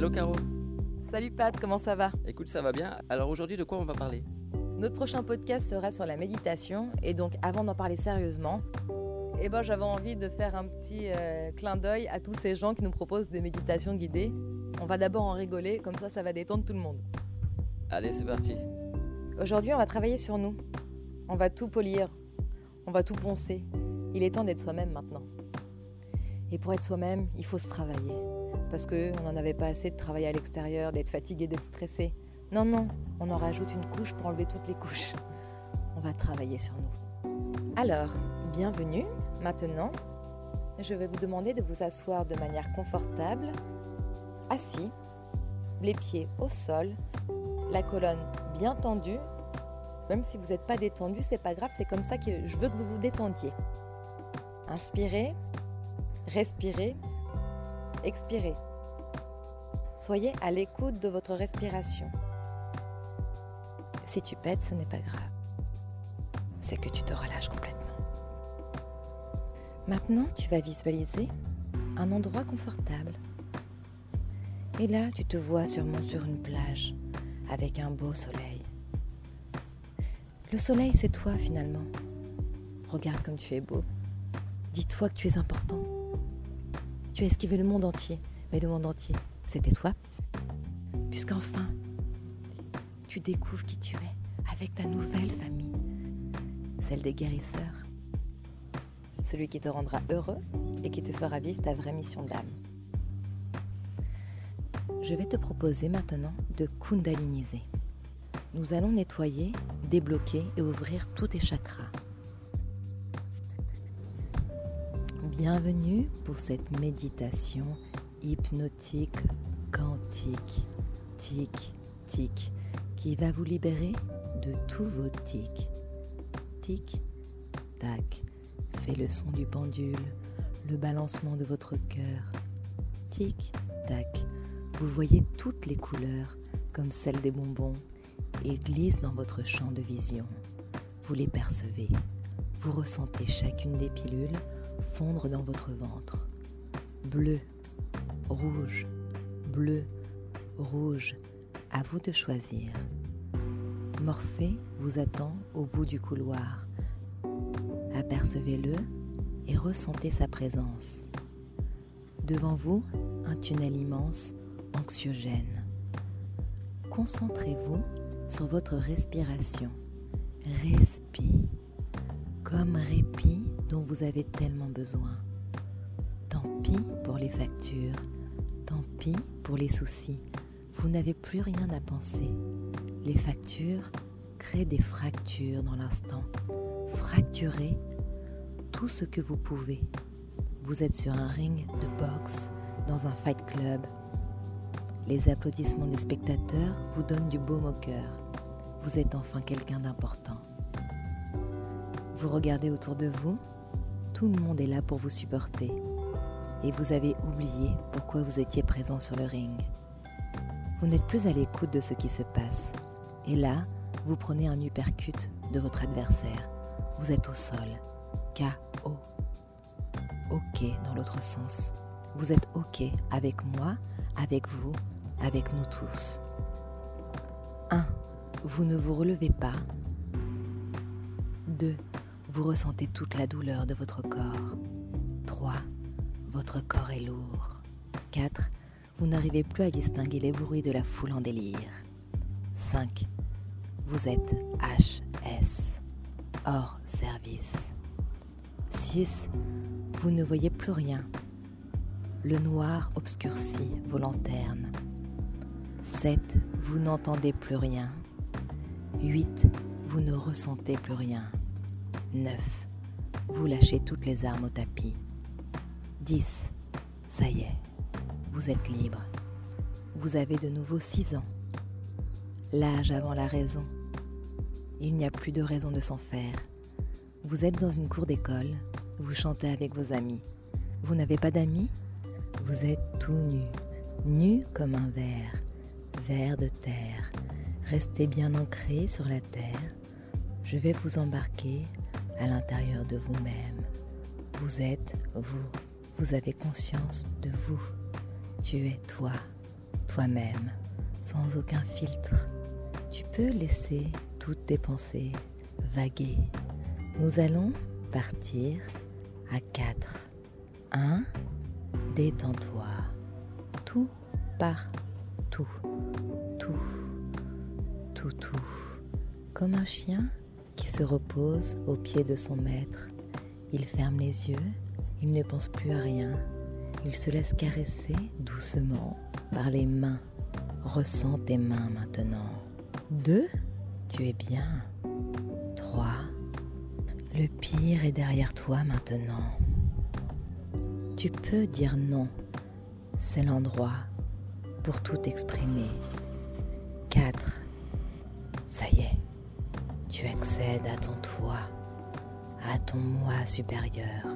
Hello Caro. Salut Pat, comment ça va? Écoute, ça va bien. Alors aujourd'hui, de quoi on va parler? Notre prochain podcast sera sur la méditation et donc avant d'en parler sérieusement, eh ben, j'avais envie de faire un petit euh, clin d'œil à tous ces gens qui nous proposent des méditations guidées. On va d'abord en rigoler, comme ça ça va détendre tout le monde. Allez, c'est parti. Aujourd'hui, on va travailler sur nous. On va tout polir, on va tout poncer. Il est temps d'être soi-même maintenant. Et pour être soi-même, il faut se travailler. Parce qu'on n'en avait pas assez de travailler à l'extérieur, d'être fatigué, d'être stressé. Non, non, on en rajoute une couche pour enlever toutes les couches. On va travailler sur nous. Alors, bienvenue. Maintenant, je vais vous demander de vous asseoir de manière confortable, assis, les pieds au sol, la colonne bien tendue. Même si vous n'êtes pas détendu, c'est pas grave, c'est comme ça que je veux que vous vous détendiez. Inspirez, respirez, expirez. Soyez à l'écoute de votre respiration. Si tu pètes, ce n'est pas grave. C'est que tu te relâches complètement. Maintenant, tu vas visualiser un endroit confortable. Et là, tu te vois sûrement sur une plage avec un beau soleil. Le soleil, c'est toi finalement. Regarde comme tu es beau. Dis-toi que tu es important. Tu as esquivé le monde entier, mais le monde entier, c'était toi. Puisqu'enfin, tu découvres qui tu es avec ta nouvelle famille, celle des guérisseurs. Celui qui te rendra heureux et qui te fera vivre ta vraie mission d'âme. Je vais te proposer maintenant de kundaliniser. Nous allons nettoyer, débloquer et ouvrir tous tes chakras. Bienvenue pour cette méditation hypnotique quantique, tic, tic, qui va vous libérer de tous vos tics. Tic, tac, fait le son du pendule, le balancement de votre cœur. Tic, tac, vous voyez toutes les couleurs comme celles des bonbons. Ils glissent dans votre champ de vision. Vous les percevez. Vous ressentez chacune des pilules fondre dans votre ventre. Bleu, rouge, bleu, rouge, à vous de choisir. Morphée vous attend au bout du couloir. Apercevez-le et ressentez sa présence. Devant vous, un tunnel immense, anxiogène. Concentrez-vous sur votre respiration. Respire comme répit dont vous avez tellement besoin. Tant pis pour les factures, tant pis pour les soucis. Vous n'avez plus rien à penser. Les factures créent des fractures dans l'instant. Fracturez tout ce que vous pouvez. Vous êtes sur un ring de boxe, dans un fight club. Les applaudissements des spectateurs vous donnent du baume au cœur. Vous êtes enfin quelqu'un d'important. Vous regardez autour de vous, tout le monde est là pour vous supporter. Et vous avez oublié pourquoi vous étiez présent sur le ring. Vous n'êtes plus à l'écoute de ce qui se passe. Et là, vous prenez un uppercut de votre adversaire. Vous êtes au sol. K.O. OK dans l'autre sens. Vous êtes OK avec moi, avec vous, avec nous tous. 1. Vous ne vous relevez pas. 2. Vous ressentez toute la douleur de votre corps. 3. Votre corps est lourd. 4. Vous n'arrivez plus à distinguer les bruits de la foule en délire. 5. Vous êtes HS, hors service. 6. Vous ne voyez plus rien. Le noir obscurcit vos lanternes. 7. Vous n'entendez plus rien. 8. Vous ne ressentez plus rien. 9. Vous lâchez toutes les armes au tapis. 10. Ça y est, vous êtes libre. Vous avez de nouveau 6 ans. L'âge avant la raison. Il n'y a plus de raison de s'en faire. Vous êtes dans une cour d'école, vous chantez avec vos amis. Vous n'avez pas d'amis? Vous êtes tout nu, nu comme un verre, verre de terre. Restez bien ancré sur la terre. Je vais vous embarquer à l'intérieur de vous-même. Vous êtes vous. Vous avez conscience de vous. Tu es toi. toi-même, sans aucun filtre. Tu peux laisser toutes tes pensées vaguer. Nous allons partir à 4. 1. Détends-toi. Tout part tout. Tout. Tout, tout. Comme un chien se repose au pied de son maître. Il ferme les yeux, il ne pense plus à rien. Il se laisse caresser doucement par les mains. Ressens tes mains maintenant. 2. Tu es bien. 3. Le pire est derrière toi maintenant. Tu peux dire non. C'est l'endroit pour tout exprimer. 4. Ça y est, tu accèdes à ton toi, à ton moi supérieur.